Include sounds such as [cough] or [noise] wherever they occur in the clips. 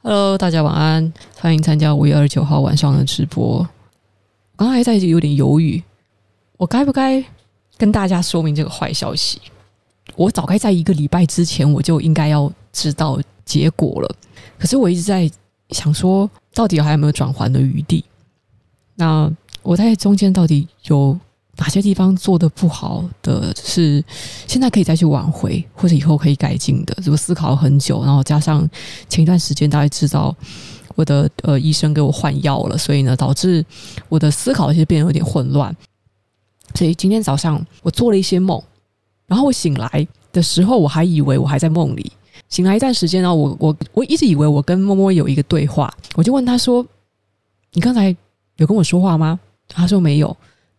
Hello，大家晚安，欢迎参加五月二十九号晚上的直播。我刚刚还在有点犹豫，我该不该跟大家说明这个坏消息？我早该在一个礼拜之前我就应该要知道结果了。可是我一直在想说，到底还有没有转圜的余地？那我在中间到底有？哪些地方做的不好的是现在可以再去挽回，或者以后可以改进的？如果思考了很久，然后加上前一段时间大概知道我的呃医生给我换药了，所以呢导致我的思考其实变得有点混乱。所以今天早上我做了一些梦，然后我醒来的时候我还以为我还在梦里。醒来一段时间，然后我我我一直以为我跟摸摸有一个对话，我就问他说：“你刚才有跟我说话吗？”他说没有。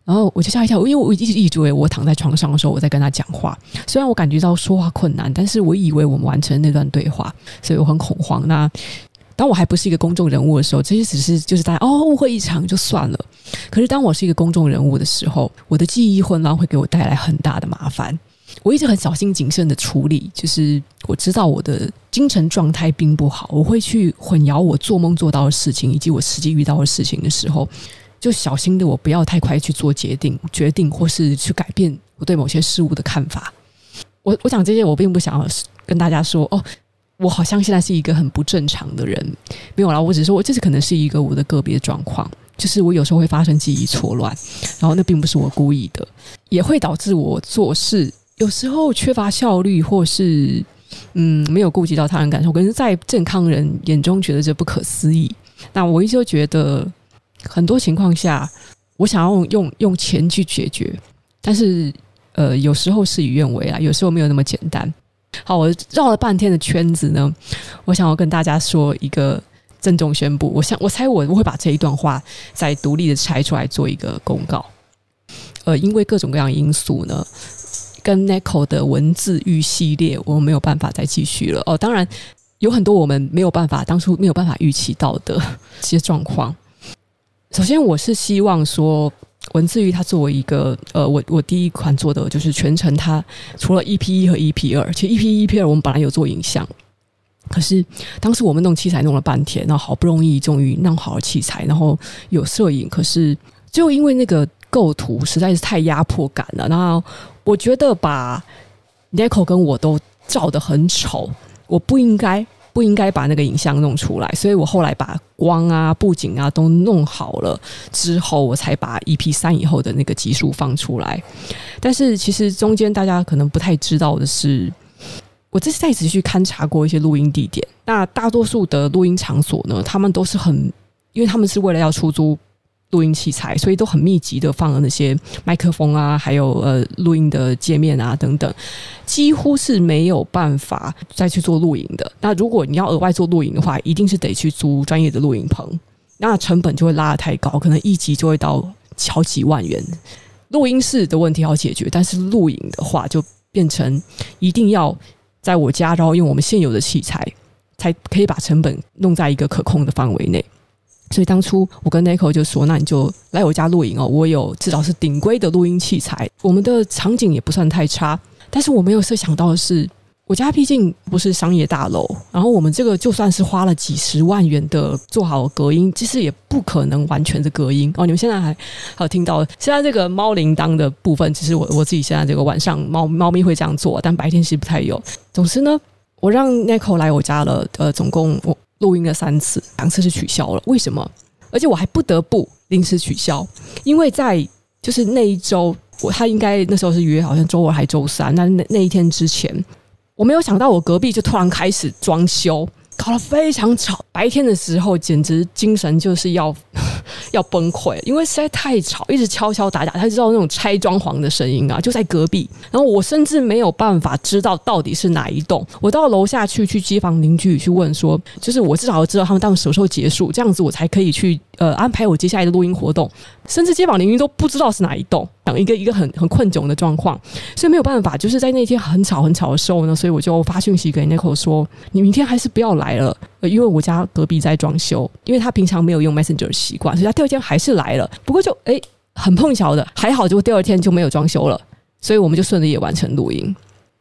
然后我就吓一跳，因为我一直一直以为我躺在床上的时候我在跟他讲话，虽然我感觉到说话困难，但是我以为我们完成那段对话，所以我很恐慌。那当我还不是一个公众人物的时候，这些只是就是大家哦误会一场就算了。可是当我是一个公众人物的时候，我的记忆混乱会给我带来很大的麻烦。我一直很小心谨慎的处理，就是我知道我的精神状态并不好，我会去混淆我做梦做到的事情以及我实际遇到的事情的时候。就小心的我不要太快去做决定，决定或是去改变我对某些事物的看法。我我讲这些，我并不想要跟大家说哦，我好像现在是一个很不正常的人，没有啦。我只是说，我这是可能是一个我的个别状况，就是我有时候会发生记忆错乱，然后那并不是我故意的，也会导致我做事有时候缺乏效率，或是嗯没有顾及到他人感受。可是，在健康人眼中觉得这不可思议。那我一直都觉得。很多情况下，我想要用用钱去解决，但是呃，有时候事与愿违啊，有时候没有那么简单。好，我绕了半天的圈子呢，我想要跟大家说一个郑重宣布。我想，我猜我我会把这一段话再独立的拆出来做一个公告。呃，因为各种各样因素呢，跟 Neko 的文字狱系列，我没有办法再继续了。哦，当然有很多我们没有办法当初没有办法预期到的这些状况。首先，我是希望说，文字狱它作为一个呃，我我第一款做的就是全程，它除了 EP 一和 EP 二，其实 EP 一 EP 二我们本来有做影像，可是当时我们弄器材弄了半天，然后好不容易终于弄好了器材，然后有摄影，可是就因为那个构图实在是太压迫感了，然后我觉得把 Neko 跟我都照得很丑，我不应该。不应该把那个影像弄出来，所以我后来把光啊、布景啊都弄好了之后，我才把 EP 三以后的那个集数放出来。但是其实中间大家可能不太知道的是，我这次再次去勘察过一些录音地点，那大多数的录音场所呢，他们都是很，因为他们是为了要出租。录音器材，所以都很密集的放了那些麦克风啊，还有呃录音的界面啊等等，几乎是没有办法再去做录影的。那如果你要额外做录影的话，一定是得去租专业的录影棚，那成本就会拉得太高，可能一集就会到好几万元。录音室的问题好解决，但是录影的话就变成一定要在我家，然后用我们现有的器材，才可以把成本弄在一个可控的范围内。所以当初我跟 Niko 就说：“那你就来我家录影哦，我有至少是顶规的录音器材，我们的场景也不算太差。但是我没有设想到的是，我家毕竟不是商业大楼，然后我们这个就算是花了几十万元的做好隔音，其实也不可能完全的隔音哦。你们现在还还有听到现在这个猫铃铛的部分，其实我我自己现在这个晚上猫猫咪会这样做，但白天其实不太有。总之呢，我让 Niko 来我家了，呃，总共我。”录音了三次，两次是取消了。为什么？而且我还不得不临时取消，因为在就是那一周，我他应该那时候是约好像周二还周三，那那那一天之前，我没有想到我隔壁就突然开始装修。搞得非常吵，白天的时候简直精神就是要要崩溃，因为实在太吵，一直敲敲打打，他知道那种拆装潢的声音啊，就在隔壁。然后我甚至没有办法知道到底是哪一栋，我到楼下去去街坊邻居去问说，就是我至少要知道他们当什么时候结束，这样子我才可以去呃安排我接下来的录音活动。甚至街坊邻居都不知道是哪一栋，讲一个一个很很困窘的状况，所以没有办法，就是在那天很吵很吵的时候呢，所以我就发讯息给 Niko 说，你明天还是不要来了，因为我家隔壁在装修，因为他平常没有用 Messenger 的习惯，所以他第二天还是来了。不过就诶很碰巧的，还好就第二天就没有装修了，所以我们就顺利也完成录音。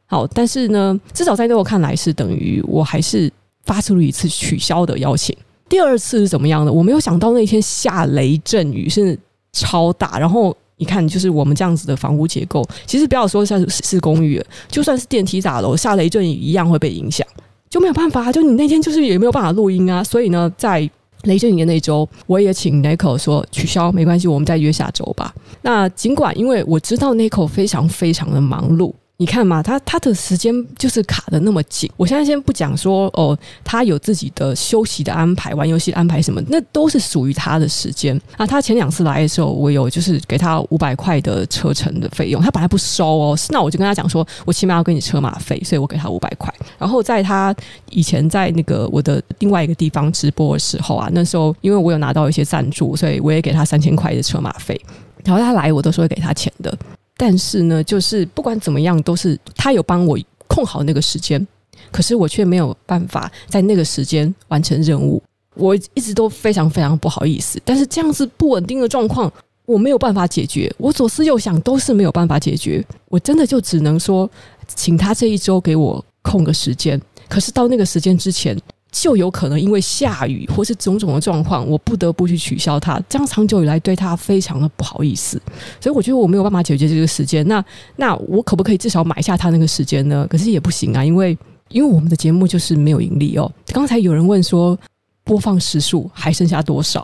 好，但是呢，至少在 Neko 看来是等于我还是。发出了一次取消的邀请。第二次是怎么样的？我没有想到那天下雷阵雨是超大，然后你看，就是我们这样子的房屋结构，其实不要说像是公寓，就算是电梯大楼，下雷阵雨一样会被影响，就没有办法，就你那天就是也没有办法录音啊。所以呢，在雷阵雨的那周，我也请 Nico 说取消，没关系，我们再约下周吧。那尽管因为我知道 Nico 非常非常的忙碌。你看嘛，他他的时间就是卡得那么紧。我现在先不讲说哦，他有自己的休息的安排、玩游戏安排什么，那都是属于他的时间。啊，他前两次来的时候，我有就是给他五百块的车程的费用，他本来不收哦，那我就跟他讲说，我起码要给你车马费，所以我给他五百块。然后在他以前在那个我的另外一个地方直播的时候啊，那时候因为我有拿到一些赞助，所以我也给他三千块的车马费。然后他来，我都是会给他钱的。但是呢，就是不管怎么样，都是他有帮我控好那个时间，可是我却没有办法在那个时间完成任务。我一直都非常非常不好意思，但是这样子不稳定的状况，我没有办法解决。我左思右想都是没有办法解决，我真的就只能说，请他这一周给我空个时间。可是到那个时间之前。就有可能因为下雨或是种种的状况，我不得不去取消它。这样长久以来对他非常的不好意思，所以我觉得我没有办法解决这个时间。那那我可不可以至少买下他那个时间呢？可是也不行啊，因为因为我们的节目就是没有盈利哦。刚才有人问说播放时数还剩下多少？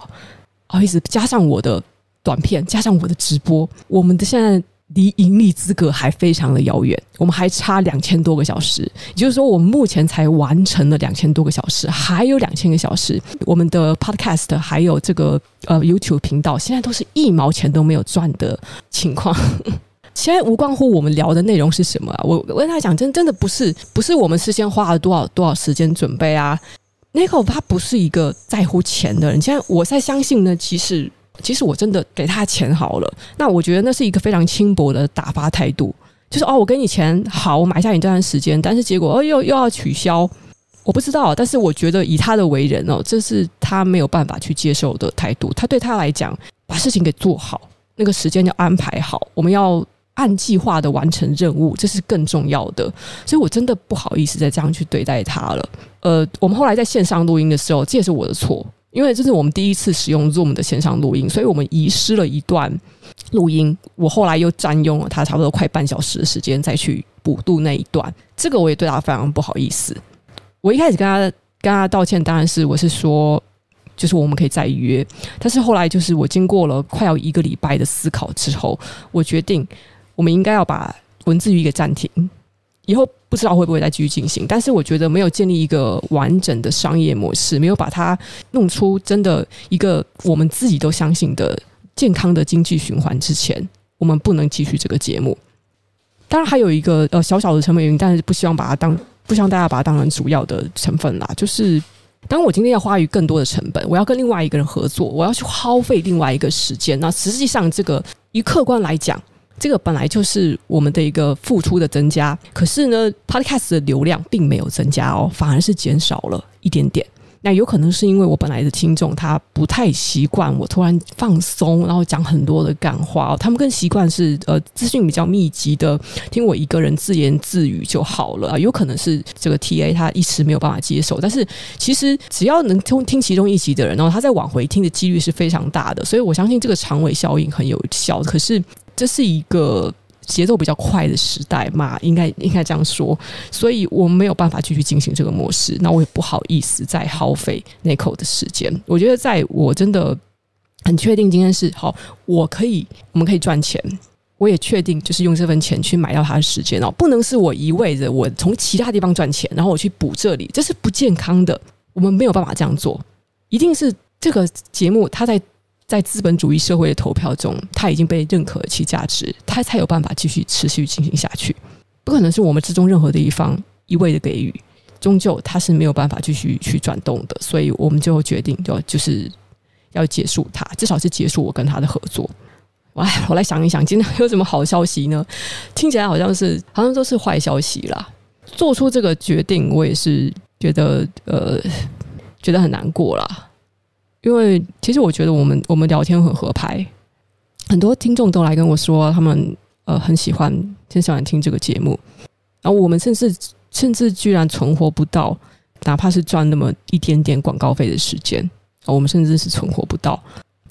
不好意思，加上我的短片，加上我的直播，我们的现在。离盈利资格还非常的遥远，我们还差两千多个小时，也就是说，我们目前才完成了两千多个小时，还有两千个小时。我们的 Podcast 还有这个呃 YouTube 频道，现在都是一毛钱都没有赚的情况。[laughs] 现在无关乎我们聊的内容是什么啊，我我跟他讲，真真的不是不是我们事先花了多少多少时间准备啊。Nico 他不是一个在乎钱的人，现在我在相信呢，其实。其实我真的给他钱好了，那我觉得那是一个非常轻薄的打发态度，就是哦，我给你钱好，我买下你这段时间，但是结果哦又又要取消，我不知道，但是我觉得以他的为人哦，这是他没有办法去接受的态度。他对他来讲，把事情给做好，那个时间要安排好，我们要按计划的完成任务，这是更重要的。所以我真的不好意思再这样去对待他了。呃，我们后来在线上录音的时候，这也是我的错。因为这是我们第一次使用 Zoom 的线上录音，所以我们遗失了一段录音。我后来又占用了他差不多快半小时的时间再去补录那一段，这个我也对他非常不好意思。我一开始跟他跟他道歉，当然是我是说，就是我们可以再约。但是后来就是我经过了快要一个礼拜的思考之后，我决定我们应该要把文字狱给暂停。以后不知道会不会再继续进行，但是我觉得没有建立一个完整的商业模式，没有把它弄出真的一个我们自己都相信的健康的经济循环之前，我们不能继续这个节目。当然还有一个呃小小的成本原因，但是不希望把它当不希望大家把它当成主要的成分啦。就是当我今天要花于更多的成本，我要跟另外一个人合作，我要去耗费另外一个时间。那实际上这个以客观来讲。这个本来就是我们的一个付出的增加，可是呢，Podcast 的流量并没有增加哦，反而是减少了一点点。那有可能是因为我本来的听众他不太习惯我突然放松，然后讲很多的感话，他们更习惯是呃资讯比较密集的，听我一个人自言自语就好了啊。有可能是这个 TA 他一时没有办法接受，但是其实只要能听听其中一集的人，然后他再往回听的几率是非常大的，所以我相信这个长尾效应很有效。可是。这是一个节奏比较快的时代嘛，应该应该这样说，所以我没有办法继续进行这个模式，那我也不好意思再耗费那口的时间。我觉得，在我真的很确定今天是好，我可以，我们可以赚钱，我也确定就是用这份钱去买到他的时间哦，不能是我一味的我从其他地方赚钱，然后我去补这里，这是不健康的，我们没有办法这样做，一定是这个节目它在。在资本主义社会的投票中，它已经被认可其价值，它才有办法继续持续进行下去。不可能是我们之中任何的一方一味的给予，终究它是没有办法继续去转动的。所以我们就决定，就就是要结束它，至少是结束我跟他的合作。哎，我来想一想，今天 [laughs] 有什么好消息呢？听起来好像是，好像都是坏消息啦。做出这个决定，我也是觉得，呃，觉得很难过啦。因为其实我觉得我们我们聊天很合拍，很多听众都来跟我说他们呃很喜欢很喜欢听这个节目，然后我们甚至甚至居然存活不到哪怕是赚那么一点点广告费的时间，我们甚至是存活不到。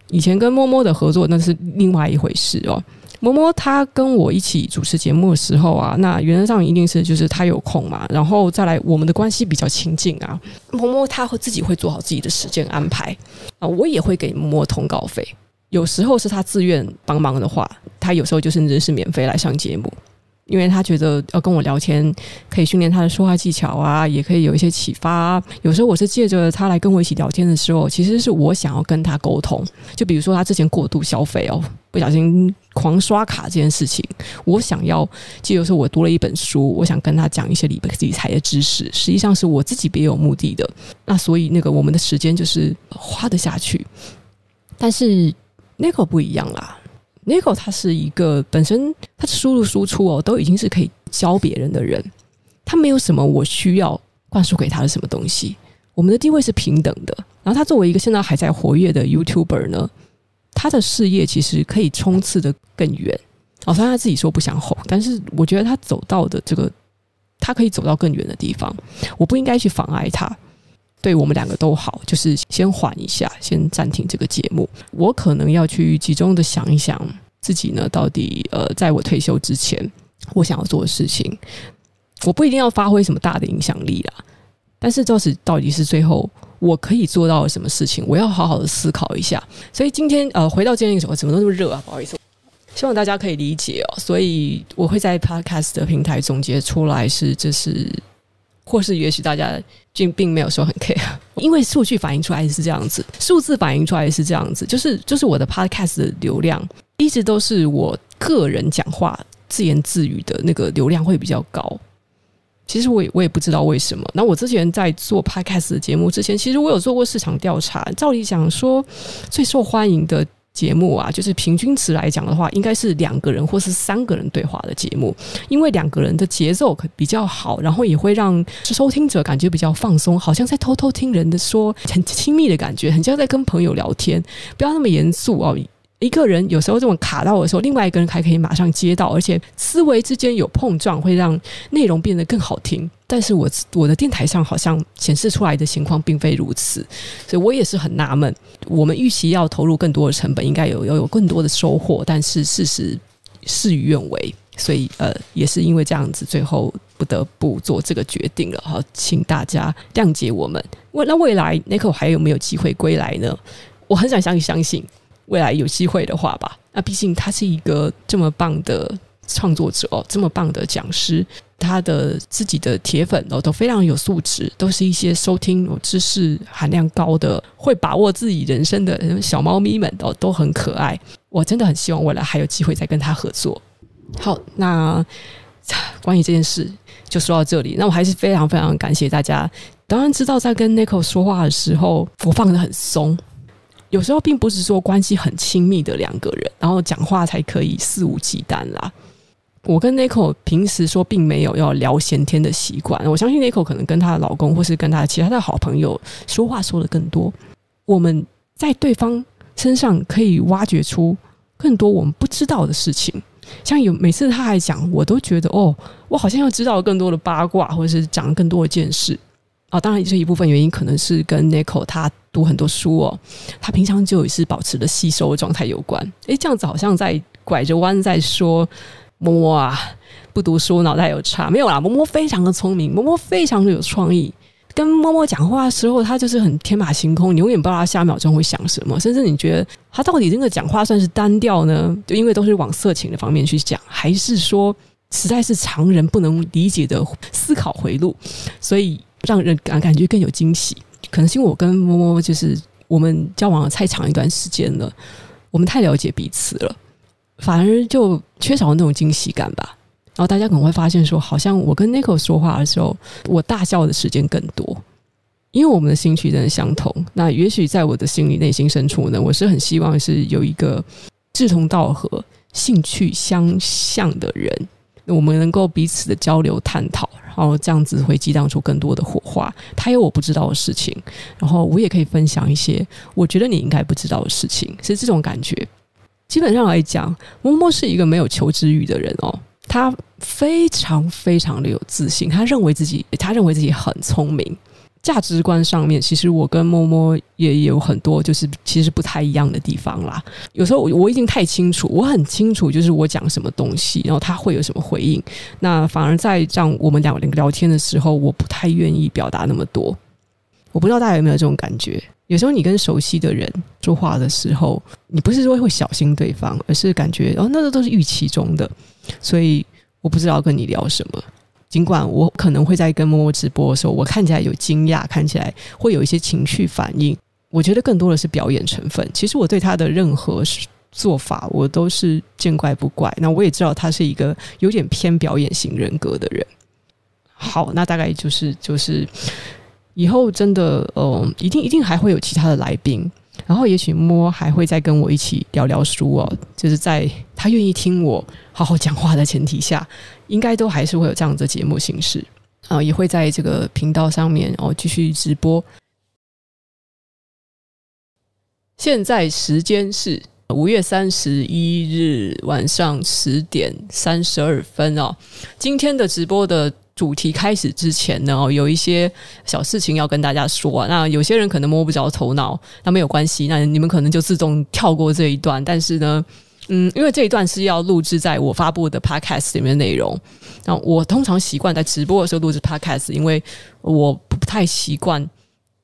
以前跟摸摸的合作那是另外一回事哦。摸摸他跟我一起主持节目的时候啊，那原则上一定是就是他有空嘛，然后再来我们的关系比较亲近啊。摸摸他会自己会做好自己的时间安排啊，我也会给摸摸通告费。有时候是他自愿帮忙的话，他有时候就甚至是免费来上节目。因为他觉得要跟我聊天，可以训练他的说话技巧啊，也可以有一些启发。有时候我是借着他来跟我一起聊天的时候，其实是我想要跟他沟通。就比如说他之前过度消费哦，不小心狂刷卡这件事情，我想要就比如说我读了一本书，我想跟他讲一些理理财的知识，实际上是我自己别有目的的。那所以那个我们的时间就是花得下去，但是那个不一样啦。Nico 他是一个本身他输入输出哦，都已经是可以教别人的人，他没有什么我需要灌输给他的什么东西，我们的地位是平等的。然后他作为一个现在还在活跃的 YouTuber 呢，他的事业其实可以冲刺得更远。哦，虽然他自己说不想红，但是我觉得他走到的这个，他可以走到更远的地方，我不应该去妨碍他。对我们两个都好，就是先缓一下，先暂停这个节目。我可能要去集中的想一想自己呢，到底呃，在我退休之前，我想要做的事情。我不一定要发挥什么大的影响力啦，但是就是到底是最后我可以做到什么事情，我要好好的思考一下。所以今天呃，回到今天的时候，怎么都那么热啊？不好意思，希望大家可以理解哦。所以我会在 Podcast 的平台总结出来是，这是。或是也许大家并并没有说很 care，因为数据反映出来是这样子，数字反映出来是这样子，就是就是我的 podcast 的流量一直都是我个人讲话自言自语的那个流量会比较高。其实我也我也不知道为什么。那我之前在做 podcast 的节目之前，其实我有做过市场调查，照理讲说最受欢迎的。节目啊，就是平均值来讲的话，应该是两个人或是三个人对话的节目，因为两个人的节奏可比较好，然后也会让收听者感觉比较放松，好像在偷偷听人的说，很亲密的感觉，很像在跟朋友聊天，不要那么严肃哦。一个人有时候这种卡到的时候，另外一个人还可以马上接到，而且思维之间有碰撞，会让内容变得更好听。但是我我的电台上好像显示出来的情况并非如此，所以我也是很纳闷。我们预期要投入更多的成本，应该有要有更多的收获，但是事实事与愿违，所以呃，也是因为这样子，最后不得不做这个决定了。好，请大家谅解我们。未那未来 Nico 还有没有机会归来呢？我很想相信相信。未来有机会的话吧，那毕竟他是一个这么棒的创作者哦，这么棒的讲师，他的自己的铁粉哦都非常有素质，都是一些收听有知识含量高的、会把握自己人生的小猫咪们哦，都很可爱。我真的很希望未来还有机会再跟他合作。好，那关于这件事就说到这里。那我还是非常非常感谢大家。当然知道在跟 Nico 说话的时候，我放得很松。有时候并不是说关系很亲密的两个人，然后讲话才可以肆无忌惮啦。我跟 Nico 平时说并没有要聊闲天的习惯，我相信 Nico 可能跟她的老公或是跟她其他的好朋友说话说得更多。我们在对方身上可以挖掘出更多我们不知道的事情，像有每次他还讲，我都觉得哦，我好像要知道更多的八卦，或者是讲更多的见识。啊、当然，这一部分原因可能是跟 Nico 他读很多书哦，他平常就也是保持的吸收状态有关。诶，这样子好像在拐着弯在说摸摸啊，不读书脑袋有差没有啦？摸摸非常的聪明，摸摸非常的有创意。跟摸摸讲话的时候，他就是很天马行空，你永远不知道他下秒钟会想什么，甚至你觉得他到底这个讲话算是单调呢？就因为都是往色情的方面去讲，还是说实在是常人不能理解的思考回路？所以。让人感感觉更有惊喜，可能是因为我跟摸摸就是我们交往了太长一段时间了，我们太了解彼此了，反而就缺少了那种惊喜感吧。然后大家可能会发现说，好像我跟 Nico 说话的时候，我大笑的时间更多，因为我们的兴趣真的相同。那也许在我的心里内心深处呢，我是很希望是有一个志同道合、兴趣相像的人，我们能够彼此的交流探讨。然后这样子会激荡出更多的火花。他有我不知道的事情，然后我也可以分享一些我觉得你应该不知道的事情，是这种感觉。基本上来讲，摸摸是一个没有求知欲的人哦，他非常非常的有自信，他认为自己他认为自己很聪明，价值观上面，其实我跟摸摸也有很多就是其实不太一样的地方啦。有时候我我已经太清楚，我很清楚就是我讲什么东西，然后他会有什么回应。那反而在这样我们两个人聊天的时候，我不太愿意表达那么多。我不知道大家有没有这种感觉？有时候你跟熟悉的人说话的时候，你不是说会小心对方，而是感觉哦，那个都是预期中的，所以我不知道跟你聊什么。尽管我可能会在跟默默直播的时候，我看起来有惊讶，看起来会有一些情绪反应。我觉得更多的是表演成分。其实我对他的任何做法，我都是见怪不怪。那我也知道他是一个有点偏表演型人格的人。好，那大概就是就是以后真的，嗯，一定一定还会有其他的来宾。然后也许摸还会再跟我一起聊聊书哦，就是在他愿意听我好好讲话的前提下，应该都还是会有这样的节目形式啊，也会在这个频道上面哦继续直播。现在时间是五月三十一日晚上十点三十二分哦，今天的直播的。主题开始之前呢，有一些小事情要跟大家说。那有些人可能摸不着头脑，那没有关系，那你们可能就自动跳过这一段。但是呢，嗯，因为这一段是要录制在我发布的 podcast 里面的内容。那我通常习惯在直播的时候录制 podcast，因为我不太习惯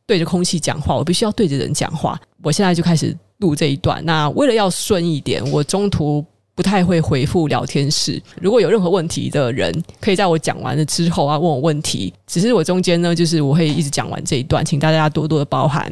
对着空气讲话，我必须要对着人讲话。我现在就开始录这一段。那为了要顺一点，我中途。不太会回复聊天室，如果有任何问题的人，可以在我讲完了之后啊问我问题。只是我中间呢，就是我会一直讲完这一段，请大家多多的包涵。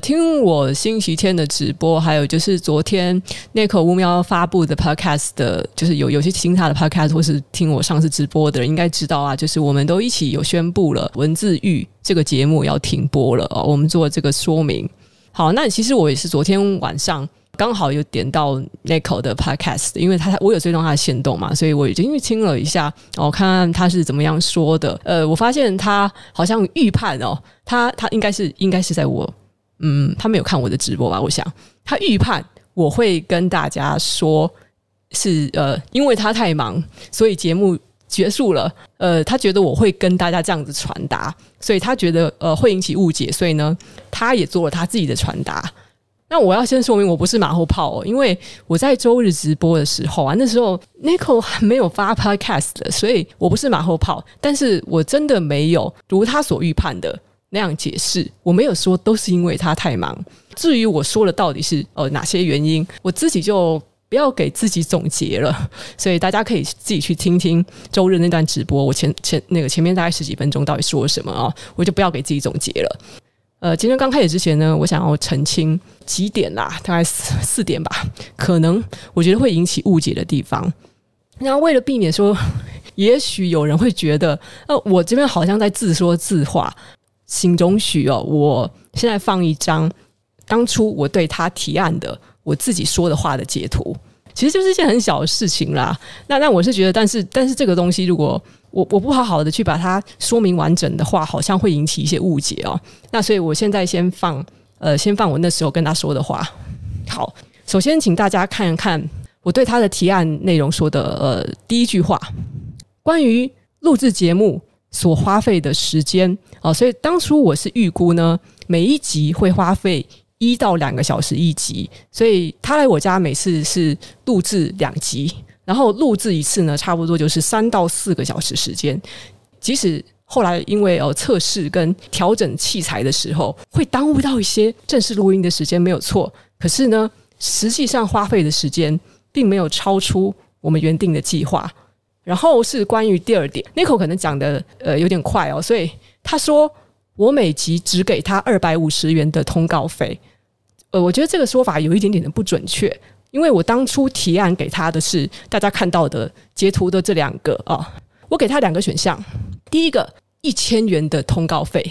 听我星期天的直播，还有就是昨天那口乌喵发布的 podcast 的，就是有有些听他的 podcast 或是听我上次直播的人，应该知道啊，就是我们都一起有宣布了文字狱这个节目要停播了哦。我们做这个说明。好，那其实我也是昨天晚上。刚好有点到 Nico 的 Podcast，因为他我有追踪他的行动嘛，所以我已经因为听了一下，我看看他是怎么样说的。呃，我发现他好像预判哦，他他应该是应该是在我嗯，他没有看我的直播吧？我想他预判我会跟大家说是呃，因为他太忙，所以节目结束了。呃，他觉得我会跟大家这样子传达，所以他觉得呃会引起误解，所以呢，他也做了他自己的传达。那我要先说明，我不是马后炮哦，因为我在周日直播的时候啊，那时候 Nico 还没有发 Podcast 的，所以我不是马后炮。但是我真的没有如他所预判的那样解释，我没有说都是因为他太忙。至于我说了到底是呃哪些原因，我自己就不要给自己总结了。所以大家可以自己去听听周日那段直播，我前前那个前面大概十几分钟到底说了什么啊，我就不要给自己总结了。呃，今天刚开始之前呢，我想要澄清几点啦，大概四四点吧，可能我觉得会引起误解的地方。那为了避免说，也许有人会觉得，呃，我这边好像在自说自话，请容许哦，我现在放一张当初我对他提案的我自己说的话的截图。其实就是一件很小的事情啦。那那我是觉得，但是但是这个东西，如果我我不好好的去把它说明完整的话，好像会引起一些误解哦。那所以我现在先放呃，先放我那时候跟他说的话。好，首先请大家看一看我对他的提案内容说的呃第一句话，关于录制节目所花费的时间哦。所以当初我是预估呢，每一集会花费。一到两个小时一集，所以他来我家每次是录制两集，然后录制一次呢，差不多就是三到四个小时时间。即使后来因为呃测试跟调整器材的时候会耽误到一些正式录音的时间，没有错。可是呢，实际上花费的时间并没有超出我们原定的计划。然后是关于第二点，Nico 可能讲的呃有点快哦，所以他说我每集只给他二百五十元的通告费。呃，我觉得这个说法有一点点的不准确，因为我当初提案给他的是大家看到的截图的这两个啊、我给他两个选项，第一个一千元的通告费，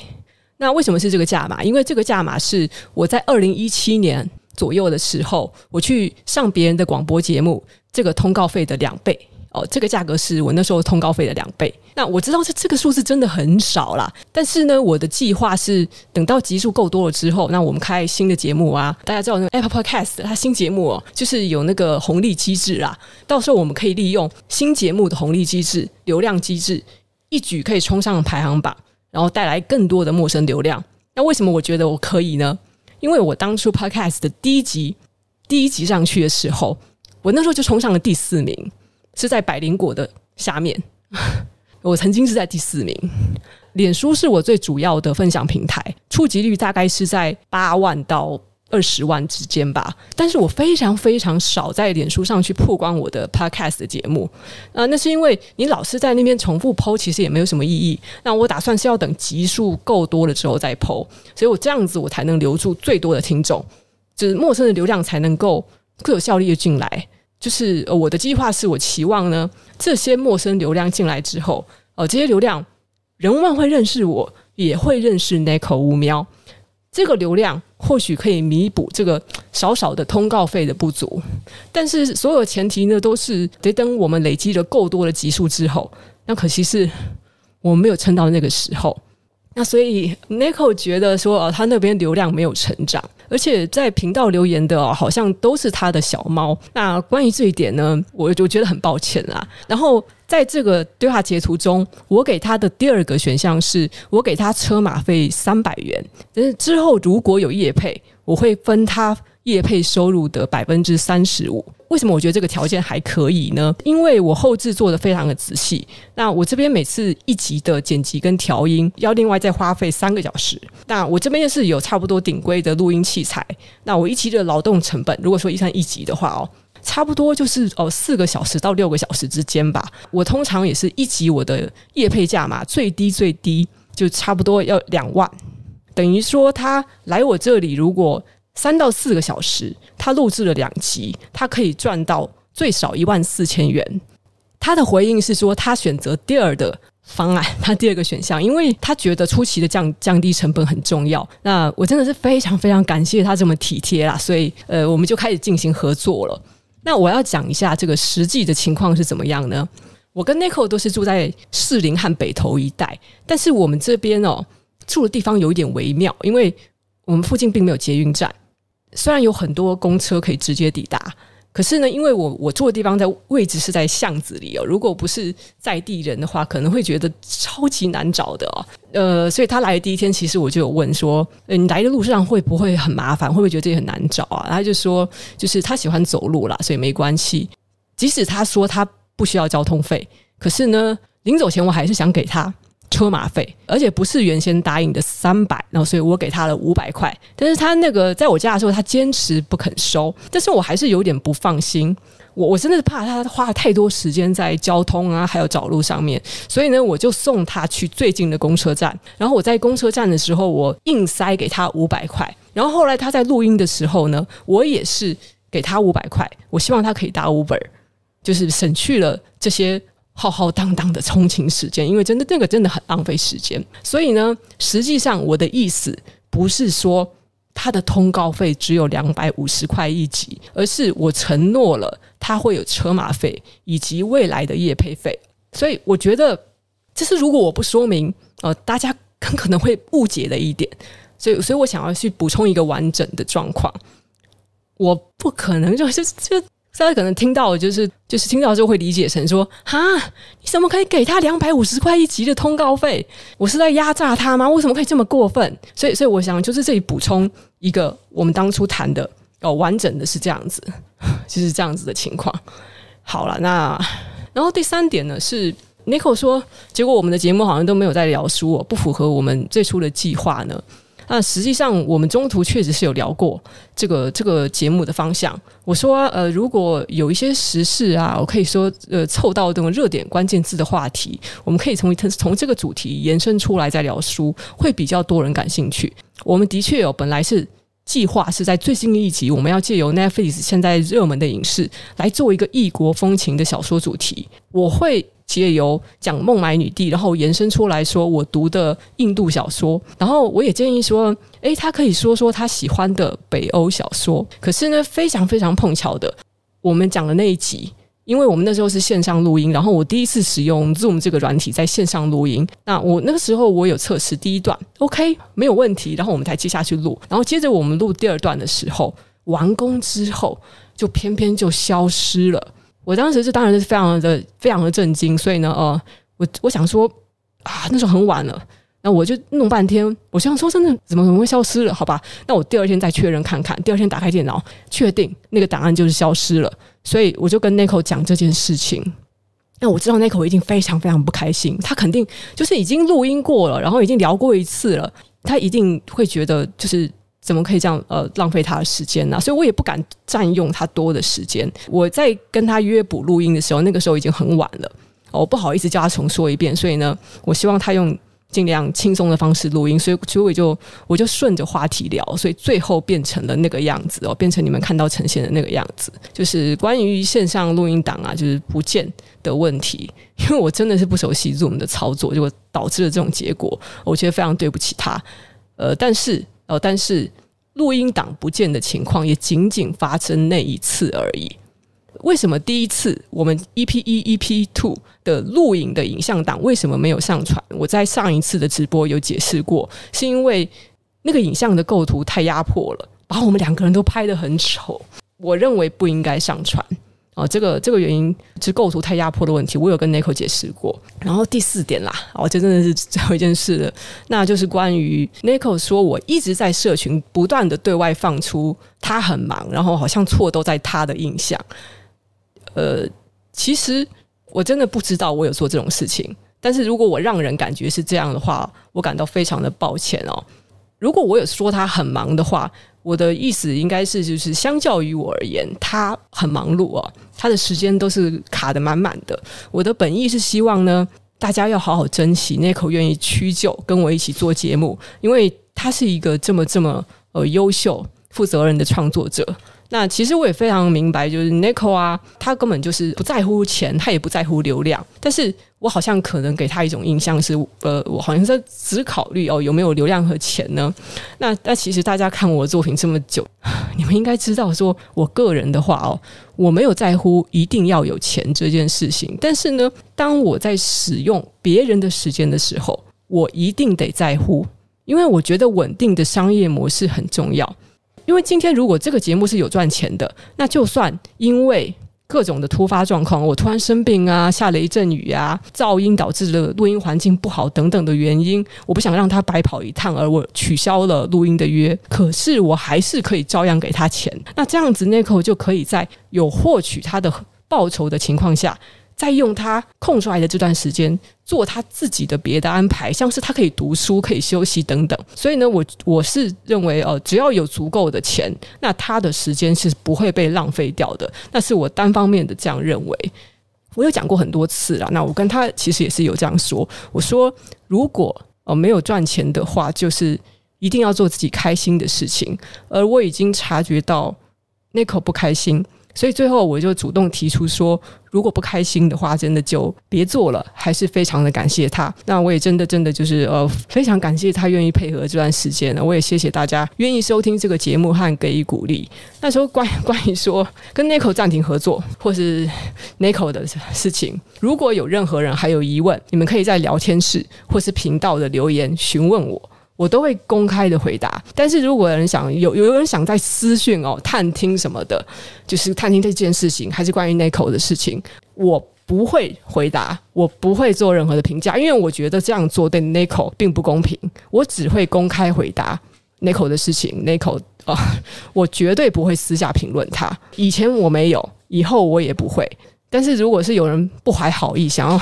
那为什么是这个价码？因为这个价码是我在二零一七年左右的时候，我去上别人的广播节目，这个通告费的两倍。哦，这个价格是我那时候通告费的两倍。那我知道这这个数字真的很少啦，但是呢，我的计划是等到集数够多了之后，那我们开新的节目啊，大家知道那个 Apple Podcast 它新节目哦，就是有那个红利机制啦。到时候我们可以利用新节目的红利机制、流量机制，一举可以冲上排行榜。然后带来更多的陌生流量。那为什么我觉得我可以呢？因为我当初 Podcast 的第一集第一集上去的时候，我那时候就冲上了第四名，是在百灵果的下面。[laughs] 我曾经是在第四名。脸书是我最主要的分享平台，触及率大概是在八万到二十万之间吧。但是我非常非常少在脸书上去曝光我的 Podcast 的节目，啊、那是因为你老是在那边重复 po，其实也没有什么意义。那我打算是要等集数够多了之后再 po，所以我这样子我才能留住最多的听众，就是陌生的流量才能够更有效率的进来。就是我的计划是我期望呢，这些陌生流量进来之后，哦、呃，这些流量人们会认识我，也会认识 Nico 乌喵。这个流量或许可以弥补这个少少的通告费的不足，但是所有前提呢，都是得等我们累积了够多的集数之后。那可惜是我们没有撑到那个时候。那所以 Nico 觉得说，呃，他那边流量没有成长，而且在频道留言的哦，好像都是他的小猫。那关于这一点呢，我就觉得很抱歉啦。然后在这个对话截图中，我给他的第二个选项是我给他车马费三百元，但是之后如果有业配，我会分他。业配收入的百分之三十五，为什么我觉得这个条件还可以呢？因为我后制做得非常的仔细。那我这边每次一集的剪辑跟调音要另外再花费三个小时。那我这边也是有差不多顶规的录音器材。那我一集的劳动成本，如果说一算一集的话哦，差不多就是哦四个小时到六个小时之间吧。我通常也是一集我的业配价码最低最低就差不多要两万，等于说他来我这里如果。三到四个小时，他录制了两集，他可以赚到最少一万四千元。他的回应是说，他选择第二的方案，[laughs] 他第二个选项，因为他觉得初期的降降低成本很重要。那我真的是非常非常感谢他这么体贴啦，所以呃，我们就开始进行合作了。那我要讲一下这个实际的情况是怎么样呢？我跟 Nico 都是住在士林和北投一带，但是我们这边哦住的地方有一点微妙，因为我们附近并没有捷运站。虽然有很多公车可以直接抵达，可是呢，因为我我住的地方在位置是在巷子里哦，如果不是在地人的话，可能会觉得超级难找的哦。呃，所以他来的第一天，其实我就有问说，你来的路上会不会很麻烦？会不会觉得这里很难找啊？他就说，就是他喜欢走路啦，所以没关系。即使他说他不需要交通费，可是呢，临走前我还是想给他。车马费，而且不是原先答应的三百，然后所以我给他了五百块。但是他那个在我家的时候，他坚持不肯收，但是我还是有点不放心。我我真的是怕他花了太多时间在交通啊，还有找路上面，所以呢，我就送他去最近的公车站。然后我在公车站的时候，我硬塞给他五百块。然后后来他在录音的时候呢，我也是给他五百块。我希望他可以打 Uber，就是省去了这些。浩浩荡荡的通勤时间，因为真的那个真的很浪费时间。所以呢，实际上我的意思不是说他的通告费只有两百五十块一集，而是我承诺了他会有车马费以及未来的业配费。所以我觉得这是如果我不说明，呃，大家很可能会误解的一点。所以，所以我想要去补充一个完整的状况。我不可能就是就。大家可能听到，就是就是听到之后会理解成说：“哈，你怎么可以给他两百五十块一集的通告费？我是在压榨他吗？为什么可以这么过分？”所以，所以我想就是这里补充一个我们当初谈的哦，完整的是这样子，[laughs] 就是这样子的情况。好了，那然后第三点呢是 Nico 说，结果我们的节目好像都没有在聊书哦，不符合我们最初的计划呢。那实际上，我们中途确实是有聊过这个这个节目的方向。我说，呃，如果有一些时事啊，我可以说，呃，凑到这种热点关键字的话题，我们可以从从这个主题延伸出来再聊书，会比较多人感兴趣。我们的确有本来是计划是在最新的一集，我们要借由 Netflix 现在热门的影视来做一个异国风情的小说主题。我会。借由讲孟买女帝，然后延伸出来说我读的印度小说，然后我也建议说，诶，他可以说说他喜欢的北欧小说。可是呢，非常非常碰巧的，我们讲的那一集，因为我们那时候是线上录音，然后我第一次使用 Zoom 这个软体在线上录音，那我那个时候我有测试第一段，OK 没有问题，然后我们才接下去录，然后接着我们录第二段的时候，完工之后就偏偏就消失了。我当时是当然是非常的非常的震惊，所以呢，呃，我我想说啊，那时候很晚了，那我就弄半天，我想说真的，怎么可能会消失了？好吧，那我第二天再确认看看。第二天打开电脑，确定那个档案就是消失了，所以我就跟 Nico 讲这件事情。那我知道 Nico 一定非常非常不开心，他肯定就是已经录音过了，然后已经聊过一次了，他一定会觉得就是。怎么可以这样呃浪费他的时间呢？所以我也不敢占用他多的时间。我在跟他约补录音的时候，那个时候已经很晚了，我不好意思叫他重说一遍。所以呢，我希望他用尽量轻松的方式录音。所以，所以我就我就顺着话题聊，所以最后变成了那个样子哦，变成你们看到呈现的那个样子，就是关于线上录音档啊，就是不见的问题。因为我真的是不熟悉 Zoom 的操作，就导致了这种结果。我觉得非常对不起他。呃，但是。哦，但是录音档不见的情况也仅仅发生那一次而已。为什么第一次我们 EP 一、EP two 的录影的影像档为什么没有上传？我在上一次的直播有解释过，是因为那个影像的构图太压迫了，把我们两个人都拍得很丑，我认为不应该上传。哦，这个这个原因是构图太压迫的问题，我有跟 Nico 解释过。然后第四点啦，哦，这真的是最后一件事了，那就是关于 Nico 说我一直在社群不断的对外放出他很忙，然后好像错都在他的印象。呃，其实我真的不知道我有做这种事情，但是如果我让人感觉是这样的话，我感到非常的抱歉哦。如果我有说他很忙的话，我的意思应该是，就是相较于我而言，他很忙碌啊，他的时间都是卡得满满的。我的本意是希望呢，大家要好好珍惜那口愿意屈就跟我一起做节目，因为他是一个这么这么呃优秀、负责任的创作者。那其实我也非常明白，就是 Nico 啊，他根本就是不在乎钱，他也不在乎流量。但是我好像可能给他一种印象是，呃，我好像在只考虑哦有没有流量和钱呢？那那其实大家看我的作品这么久，你们应该知道，说我个人的话哦，我没有在乎一定要有钱这件事情。但是呢，当我在使用别人的时间的时候，我一定得在乎，因为我觉得稳定的商业模式很重要。因为今天如果这个节目是有赚钱的，那就算因为各种的突发状况，我突然生病啊，下雷阵雨啊，噪音导致了录音环境不好等等的原因，我不想让他白跑一趟，而我取消了录音的约，可是我还是可以照样给他钱。那这样子，Nico 就可以在有获取他的报酬的情况下。再用他空出来的这段时间做他自己的别的安排，像是他可以读书、可以休息等等。所以呢，我我是认为，呃，只要有足够的钱，那他的时间是不会被浪费掉的。那是我单方面的这样认为。我有讲过很多次了，那我跟他其实也是有这样说。我说，如果呃没有赚钱的话，就是一定要做自己开心的事情。而我已经察觉到 Nico 不开心。所以最后我就主动提出说，如果不开心的话，真的就别做了。还是非常的感谢他。那我也真的真的就是呃，非常感谢他愿意配合这段时间呢。我也谢谢大家愿意收听这个节目和给予鼓励。那时候关关于说跟 Nico 暂停合作或是 Nico 的事情，如果有任何人还有疑问，你们可以在聊天室或是频道的留言询问我。我都会公开的回答，但是如果有人想有有人想在私讯哦探听什么的，就是探听这件事情，还是关于 Nico 的事情，我不会回答，我不会做任何的评价，因为我觉得这样做对 Nico 并不公平。我只会公开回答 Nico 的事情，Nico 啊，[laughs] 我绝对不会私下评论他。以前我没有，以后我也不会。但是如果是有人不怀好意想要。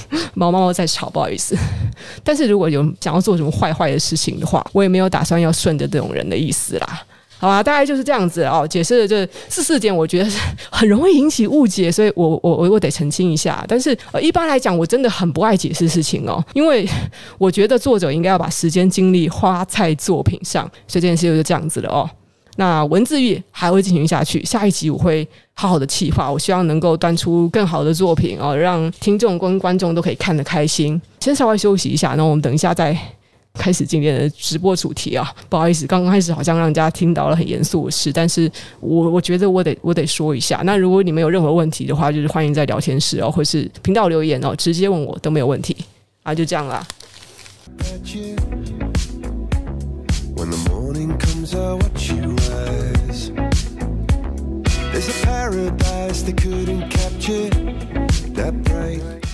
[laughs] 毛毛在吵，不好意思。[laughs] 但是如果有想要做什么坏坏的事情的话，我也没有打算要顺着这种人的意思啦。好吧，大概就是这样子哦。解释的这四四点，我觉得是很容易引起误解，所以我我我我得澄清一下。但是呃，一般来讲，我真的很不爱解释事情哦，因为我觉得作者应该要把时间精力花在作品上，所以这件事就这样子了哦。那文字狱还会进行下去，下一集我会好好的企划，我希望能够端出更好的作品哦，让听众跟观众都可以看得开心。先稍微休息一下，那我们等一下再开始今天的直播主题啊。不好意思，刚刚开始好像让人家听到了很严肃的事，但是我我觉得我得我得说一下。那如果你们有任何问题的话，就是欢迎在聊天室哦，或是频道留言哦，直接问我都没有问题啊，就这样啦。dreams are what you was. There's a paradise they couldn't capture that bright.